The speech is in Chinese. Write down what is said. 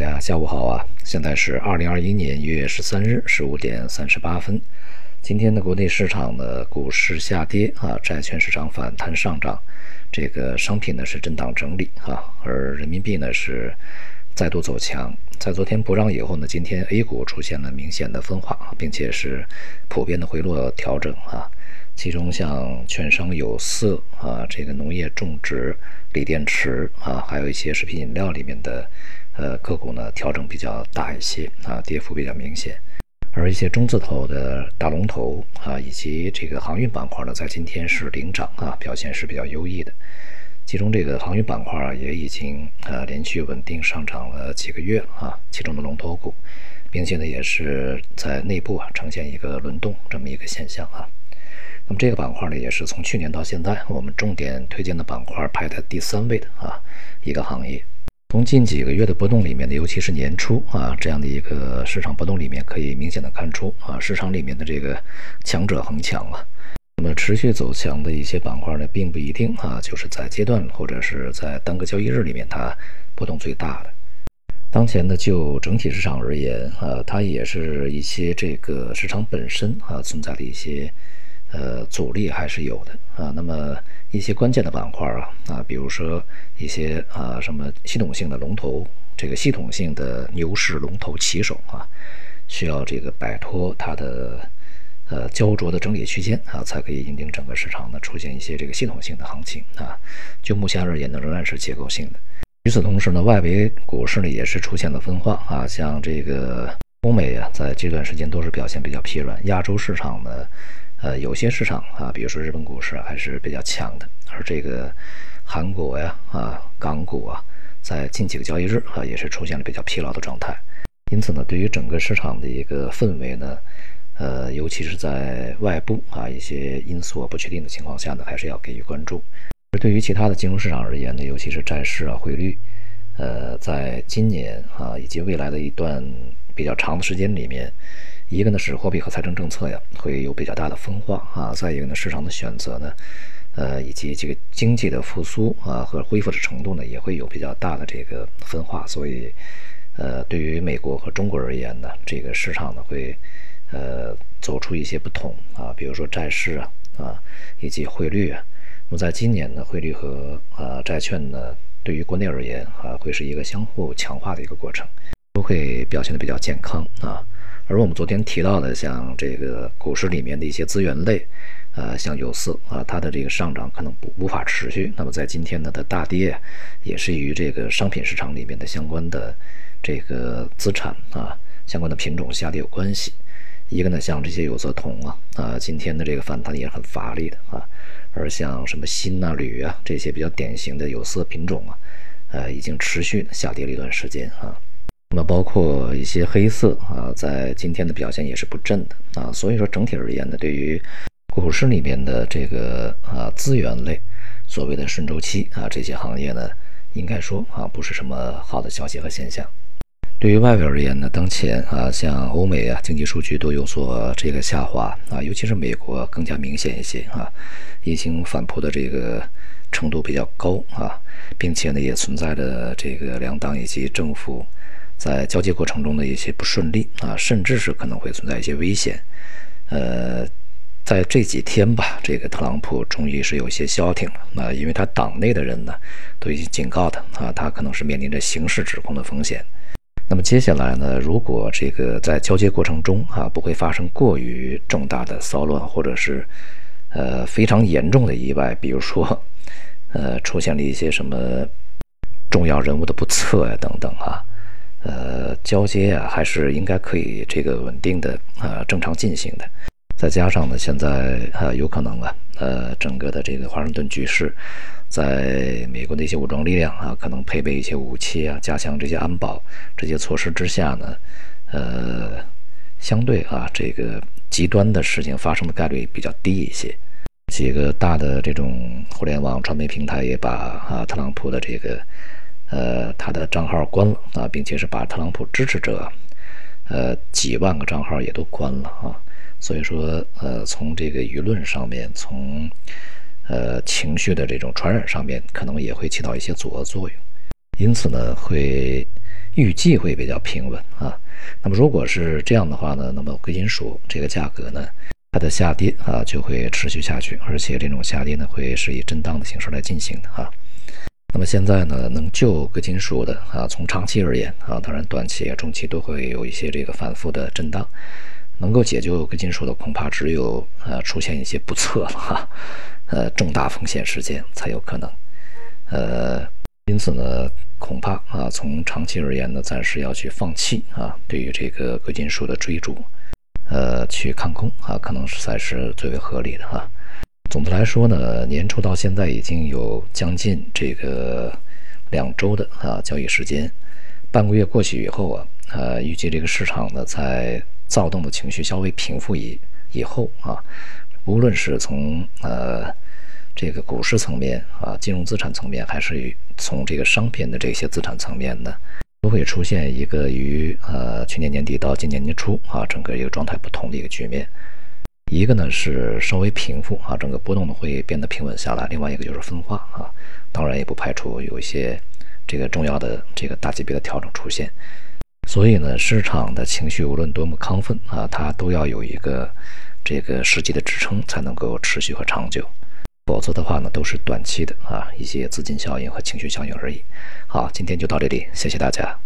大家下午好啊！现在是二零二一年一月十三日十五点三十八分。今天的国内市场呢，股市下跌啊，债券市场反弹上涨，这个商品呢是震荡整理啊，而人民币呢是再度走强。在昨天补涨以后呢，今天 A 股出现了明显的分化，并且是普遍的回落调整啊。其中像券商、有色啊，这个农业种植、锂电池啊，还有一些食品饮料里面的呃个股呢，调整比较大一些啊，跌幅比较明显。而一些中字头的大龙头啊，以及这个航运板块呢，在今天是领涨啊，表现是比较优异的。其中这个航运板块，也已经呃连续稳定上涨了几个月啊。其中的龙头股，并且呢也是在内部啊呈现一个轮动这么一个现象啊。那么这个板块呢，也是从去年到现在，我们重点推荐的板块排在第三位的啊一个行业。从近几个月的波动里面呢，尤其是年初啊这样的一个市场波动里面，可以明显的看出啊市场里面的这个强者恒强啊。那么持续走强的一些板块呢，并不一定啊就是在阶段或者是在单个交易日里面它波动最大的。当前呢，就整体市场而言啊，它也是一些这个市场本身啊存在的一些。呃，阻力还是有的啊。那么一些关键的板块啊啊，比如说一些啊什么系统性的龙头，这个系统性的牛市龙头旗手啊，需要这个摆脱它的呃焦灼的整理区间啊，才可以引领整个市场呢出现一些这个系统性的行情啊。就目前而言呢，仍然是结构性的。与此同时呢，外围股市呢也是出现了分化啊，像这个欧美啊，在这段时间都是表现比较疲软，亚洲市场呢。呃，有些市场啊，比如说日本股市还是比较强的，而这个韩国呀、啊港股啊，在近几个交易日啊，也是出现了比较疲劳的状态。因此呢，对于整个市场的一个氛围呢，呃，尤其是在外部啊一些因素不确定的情况下呢，还是要给予关注。而对于其他的金融市场而言呢，尤其是债市啊、汇率，呃，在今年啊以及未来的一段比较长的时间里面。一个呢是货币和财政政策呀，会有比较大的分化啊；再一个呢，市场的选择呢，呃，以及这个经济的复苏啊和恢复的程度呢，也会有比较大的这个分化。所以，呃，对于美国和中国而言呢，这个市场呢会呃走出一些不同啊，比如说债市啊啊，以及汇率啊。那么在今年呢，汇率和啊债券呢，对于国内而言啊，会是一个相互强化的一个过程，都会表现的比较健康啊。而我们昨天提到的，像这个股市里面的一些资源类，呃，像有色啊，它的这个上涨可能不无法持续。那么在今天呢的大跌，也是与这个商品市场里面的相关的这个资产啊，相关的品种下跌有关系。一个呢，像这些有色铜啊，啊，今天的这个反弹也是很乏力的啊。而像什么锌啊、铝啊这些比较典型的有色品种啊，呃，已经持续下跌了一段时间啊。那么包括一些黑色啊，在今天的表现也是不振的啊，所以说整体而言呢，对于股市里面的这个啊资源类，所谓的顺周期啊这些行业呢，应该说啊不是什么好的消息和现象。对于外围而言呢，当前啊像欧美啊经济数据都有所这个下滑啊，尤其是美国更加明显一些啊，疫情反扑的这个程度比较高啊，并且呢也存在着这个两党以及政府。在交接过程中的一些不顺利啊，甚至是可能会存在一些危险。呃，在这几天吧，这个特朗普终于是有些消停了啊，因为他党内的人呢都已经警告他啊，他可能是面临着刑事指控的风险。那么接下来呢，如果这个在交接过程中啊不会发生过于重大的骚乱，或者是呃非常严重的意外，比如说呃出现了一些什么重要人物的不测呀等等啊。呃，交接啊，还是应该可以这个稳定的啊正常进行的。再加上呢，现在啊有可能啊，呃，整个的这个华盛顿局势，在美国的一些武装力量啊，可能配备一些武器啊，加强这些安保这些措施之下呢，呃，相对啊这个极端的事情发生的概率比较低一些。几个大的这种互联网传媒平台也把啊特朗普的这个。呃，他的账号关了啊，并且是把特朗普支持者，呃，几万个账号也都关了啊。所以说，呃，从这个舆论上面，从呃情绪的这种传染上面，可能也会起到一些阻遏作用。因此呢，会预计会比较平稳啊。那么如果是这样的话呢，那么贵金属这个价格呢，它的下跌啊就会持续下去，而且这种下跌呢会是以震荡的形式来进行的啊。那么现在呢，能救贵金属的啊，从长期而言啊，当然短期、中期都会有一些这个反复的震荡。能够解救贵金属的，恐怕只有呃出现一些不测了哈，呃重大风险事件才有可能。呃，因此呢，恐怕啊，从长期而言呢，暂时要去放弃啊，对于这个贵金属的追逐，呃，去看空啊，可能是才是最为合理的哈。总的来说呢，年初到现在已经有将近这个两周的啊交易时间，半个月过去以后啊，呃，预计这个市场呢在躁动的情绪稍微平复以以后啊，无论是从呃这个股市层面啊，金融资产层面，还是从这个商品的这些资产层面呢，都会出现一个与呃去年年底到今年年初啊整个一个状态不同的一个局面。一个呢是稍微平复啊，整个波动呢会变得平稳下来；另外一个就是分化啊，当然也不排除有一些这个重要的这个大级别的调整出现。所以呢，市场的情绪无论多么亢奋啊，它都要有一个这个实际的支撑才能够持续和长久，否则的话呢，都是短期的啊一些资金效应和情绪效应而已。好，今天就到这里，谢谢大家。